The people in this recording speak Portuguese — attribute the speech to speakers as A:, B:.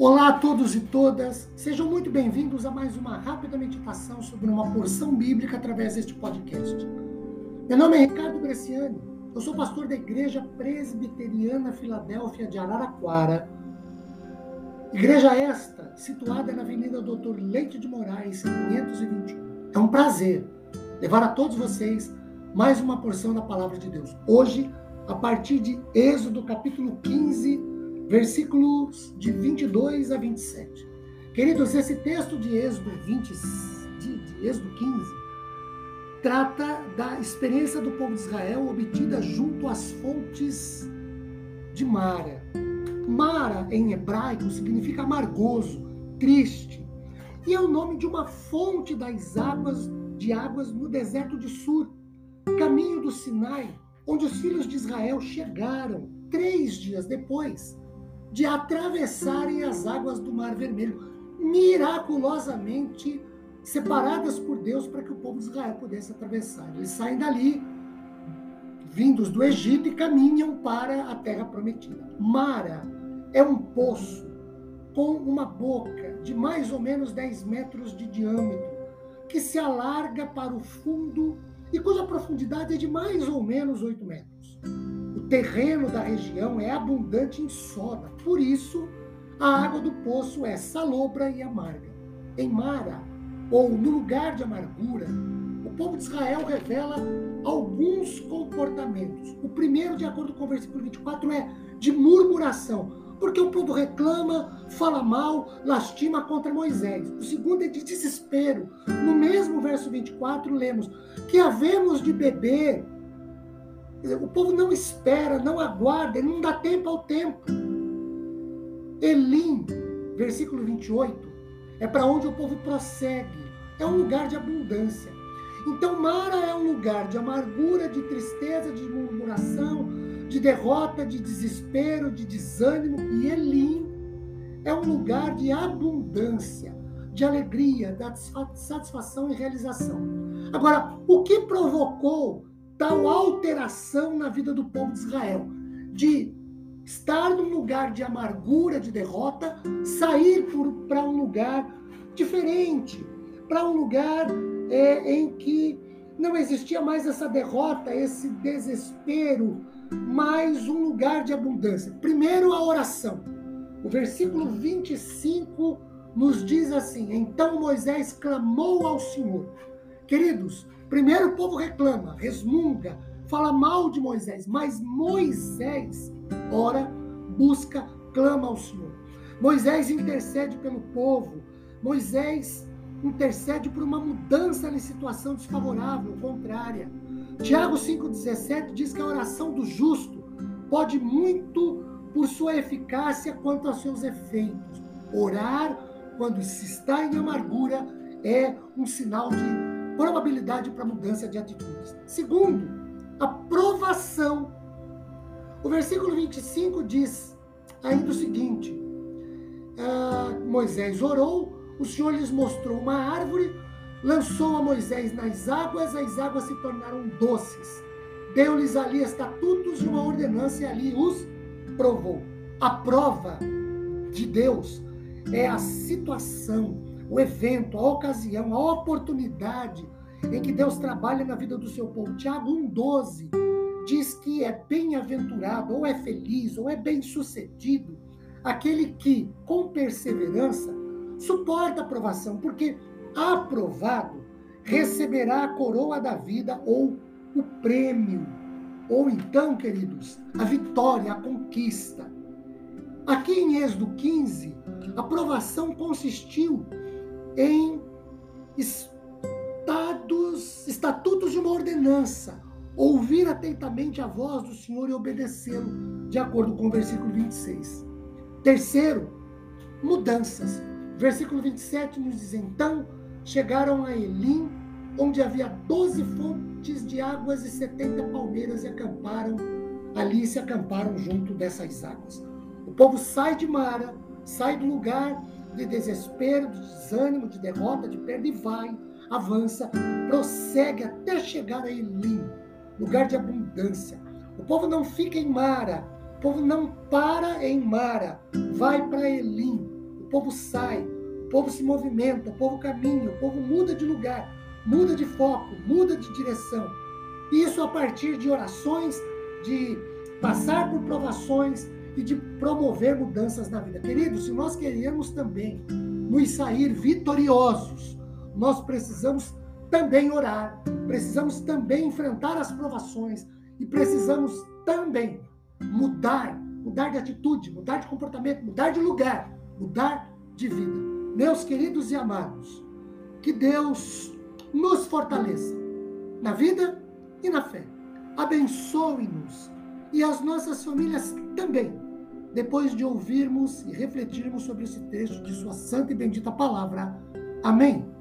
A: Olá a todos e todas, sejam muito bem-vindos a mais uma rápida meditação sobre uma porção bíblica através deste podcast. Meu nome é Ricardo Bresciani, eu sou pastor da Igreja Presbiteriana Filadélfia de Araraquara. Igreja esta, situada na Avenida Doutor Leite de Moraes, 521. É um prazer levar a todos vocês mais uma porção da palavra de Deus. Hoje, a partir de Êxodo capítulo 15, versículos de 22 a 27. Queridos, esse texto de Êxodo 20, de, de Êxodo 15, trata da experiência do povo de Israel obtida junto às fontes de Mara. Mara, em hebraico, significa amargoso, triste, e é o nome de uma fonte das águas de águas no deserto de Sur, caminho do Sinai, onde os filhos de Israel chegaram três dias depois de atravessarem as águas do Mar Vermelho, miraculosamente separadas por Deus para que o povo de Israel pudesse atravessar. Eles saem dali, vindos do Egito, e caminham para a terra prometida. Mara é um poço com uma boca de mais ou menos 10 metros de diâmetro, que se alarga para o fundo e cuja profundidade é de mais ou menos 8 metros terreno da região é abundante em soda, por isso a água do poço é salobra e amarga. Em Mara, ou no lugar de amargura, o povo de Israel revela alguns comportamentos. O primeiro, de acordo com o versículo 24, é de murmuração, porque o povo reclama, fala mal, lastima contra Moisés. O segundo é de desespero. No mesmo verso 24, lemos que havemos de beber o povo não espera, não aguarda, não dá tempo ao tempo. Elim, versículo 28, é para onde o povo prossegue. É um lugar de abundância. Então, Mara é um lugar de amargura, de tristeza, de murmuração, de derrota, de desespero, de desânimo. E Elim é um lugar de abundância, de alegria, de satisfação e realização. Agora, o que provocou tal alteração na vida do povo de Israel, de estar num lugar de amargura, de derrota, sair para um lugar diferente, para um lugar é, em que não existia mais essa derrota, esse desespero, mas um lugar de abundância. Primeiro, a oração. O versículo 25 nos diz assim: Então Moisés clamou ao Senhor. Queridos, Primeiro o povo reclama, resmunga, fala mal de Moisés, mas Moisés ora, busca, clama ao Senhor. Moisés intercede pelo povo. Moisés intercede por uma mudança em situação desfavorável, contrária. Tiago 5,17 diz que a oração do justo pode muito por sua eficácia quanto aos seus efeitos. Orar quando se está em amargura é um sinal de probabilidade para mudança de atitudes. Segundo, a provação. O versículo 25 diz ainda o seguinte: ah, Moisés orou, o Senhor lhes mostrou uma árvore, lançou a Moisés nas águas, as águas se tornaram doces. Deu-lhes ali estatutos e uma ordenança e ali os provou. A prova de Deus é a situação o evento, a ocasião, a oportunidade em que Deus trabalha na vida do seu povo. Tiago 1,12 diz que é bem-aventurado, ou é feliz, ou é bem-sucedido aquele que, com perseverança, suporta a provação, porque aprovado receberá a coroa da vida ou o prêmio, ou então, queridos, a vitória, a conquista. Aqui em Êxodo 15, a provação consistiu em estados, estatutos de uma ordenança, ouvir atentamente a voz do Senhor e obedecê-lo, de acordo com o versículo 26. Terceiro, mudanças. Versículo 27 nos diz: Então chegaram a Elim, onde havia doze fontes de águas e setenta palmeiras, e acamparam ali se acamparam junto dessas águas. O povo sai de Mara, sai do lugar de desespero, de desânimo, de derrota, de perda e vai, avança, prossegue até chegar a Elim, lugar de abundância. O povo não fica em Mara, o povo não para em Mara, vai para Elim, povo sai, o povo se movimenta, o povo caminha, o povo muda de lugar, muda de foco, muda de direção. Isso a partir de orações, de passar por provações e de promover mudanças na vida. Queridos, se nós queremos também nos sair vitoriosos, nós precisamos também orar, precisamos também enfrentar as provações e precisamos também mudar, mudar de atitude, mudar de comportamento, mudar de lugar, mudar de vida. Meus queridos e amados, que Deus nos fortaleça na vida e na fé. Abençoe-nos e as nossas famílias também, depois de ouvirmos e refletirmos sobre esse texto de Sua santa e bendita palavra. Amém.